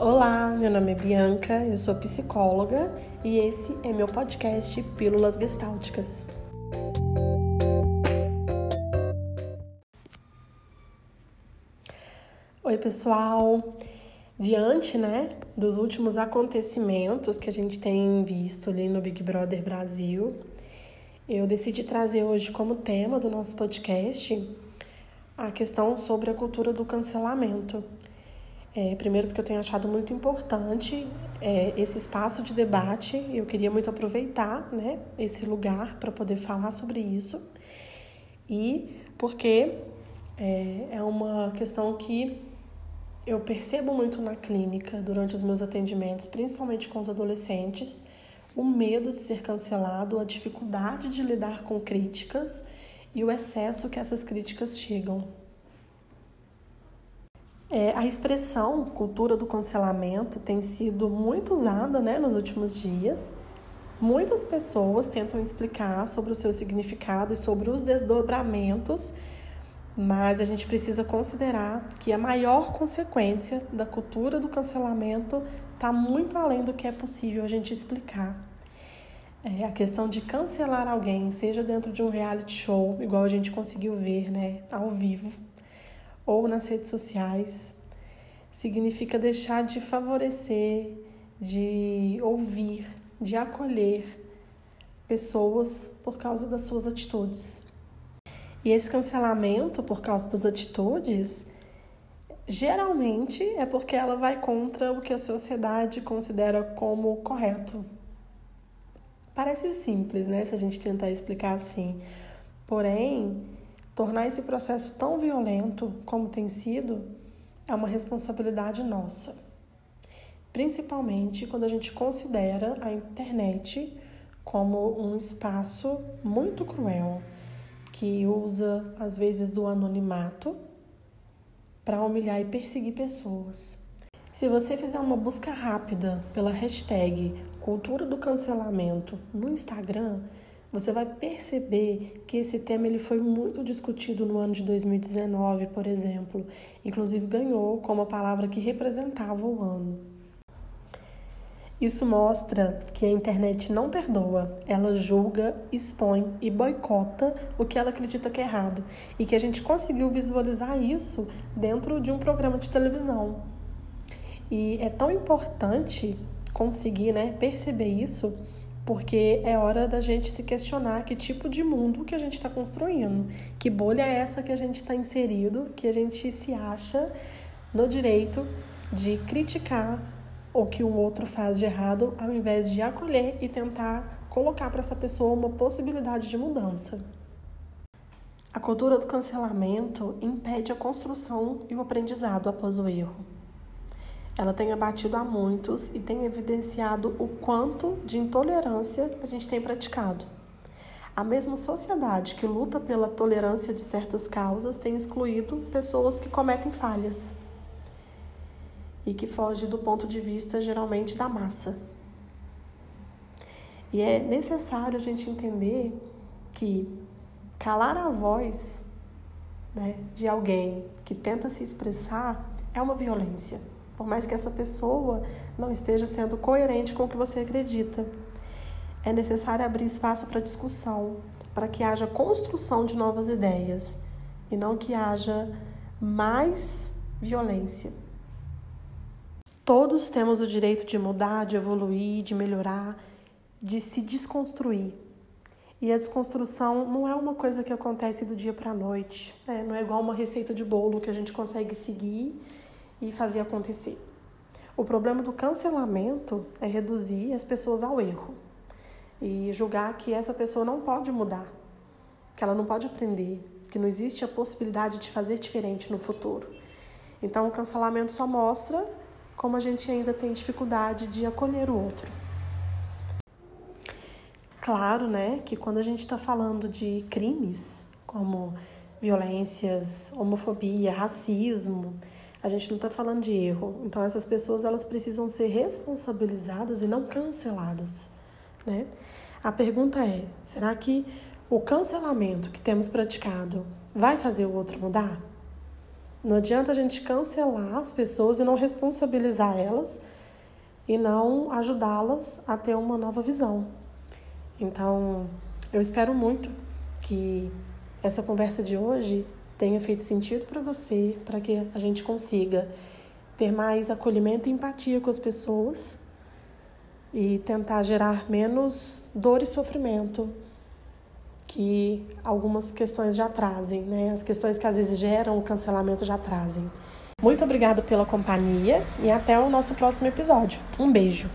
Olá, meu nome é Bianca, eu sou psicóloga e esse é meu podcast Pílulas Gestálticas. Oi, pessoal. Diante, né, dos últimos acontecimentos que a gente tem visto ali no Big Brother Brasil, eu decidi trazer hoje como tema do nosso podcast a questão sobre a cultura do cancelamento. É, primeiro, porque eu tenho achado muito importante é, esse espaço de debate, eu queria muito aproveitar né, esse lugar para poder falar sobre isso, e porque é, é uma questão que eu percebo muito na clínica durante os meus atendimentos, principalmente com os adolescentes, o medo de ser cancelado, a dificuldade de lidar com críticas e o excesso que essas críticas chegam. É, a expressão cultura do cancelamento tem sido muito usada né, nos últimos dias. Muitas pessoas tentam explicar sobre o seu significado e sobre os desdobramentos, mas a gente precisa considerar que a maior consequência da cultura do cancelamento está muito além do que é possível a gente explicar. É a questão de cancelar alguém, seja dentro de um reality show, igual a gente conseguiu ver né, ao vivo, ou nas redes sociais, significa deixar de favorecer, de ouvir, de acolher pessoas por causa das suas atitudes. E esse cancelamento por causa das atitudes, geralmente é porque ela vai contra o que a sociedade considera como correto. Parece simples, né, se a gente tentar explicar assim. Porém, Tornar esse processo tão violento como tem sido é uma responsabilidade nossa. Principalmente quando a gente considera a internet como um espaço muito cruel que usa às vezes do anonimato para humilhar e perseguir pessoas. Se você fizer uma busca rápida pela hashtag cultura do cancelamento no Instagram, você vai perceber que esse tema ele foi muito discutido no ano de 2019, por exemplo. Inclusive ganhou como a palavra que representava o ano. Isso mostra que a internet não perdoa, ela julga, expõe e boicota o que ela acredita que é errado. E que a gente conseguiu visualizar isso dentro de um programa de televisão. E é tão importante conseguir né, perceber isso porque é hora da gente se questionar que tipo de mundo que a gente está construindo, que bolha é essa que a gente está inserido, que a gente se acha no direito de criticar o que um outro faz de errado, ao invés de acolher e tentar colocar para essa pessoa uma possibilidade de mudança. A cultura do cancelamento impede a construção e o aprendizado após o erro ela tem abatido a muitos e tem evidenciado o quanto de intolerância a gente tem praticado. A mesma sociedade que luta pela tolerância de certas causas tem excluído pessoas que cometem falhas e que foge do ponto de vista geralmente da massa. E é necessário a gente entender que calar a voz né, de alguém que tenta se expressar é uma violência por mais que essa pessoa não esteja sendo coerente com o que você acredita. É necessário abrir espaço para discussão, para que haja construção de novas ideias e não que haja mais violência. Todos temos o direito de mudar, de evoluir, de melhorar, de se desconstruir. E a desconstrução não é uma coisa que acontece do dia para a noite, né? não é igual uma receita de bolo que a gente consegue seguir e fazer acontecer. O problema do cancelamento é reduzir as pessoas ao erro e julgar que essa pessoa não pode mudar, que ela não pode aprender, que não existe a possibilidade de fazer diferente no futuro. Então, o cancelamento só mostra como a gente ainda tem dificuldade de acolher o outro. Claro, né, que quando a gente está falando de crimes como violências, homofobia, racismo, a gente não está falando de erro. Então essas pessoas elas precisam ser responsabilizadas e não canceladas, né? A pergunta é: será que o cancelamento que temos praticado vai fazer o outro mudar? Não adianta a gente cancelar as pessoas e não responsabilizar elas e não ajudá-las a ter uma nova visão. Então, eu espero muito que essa conversa de hoje tenha feito sentido para você, para que a gente consiga ter mais acolhimento e empatia com as pessoas e tentar gerar menos dor e sofrimento que algumas questões já trazem, né? As questões que às vezes geram o cancelamento já trazem. Muito obrigado pela companhia e até o nosso próximo episódio. Um beijo.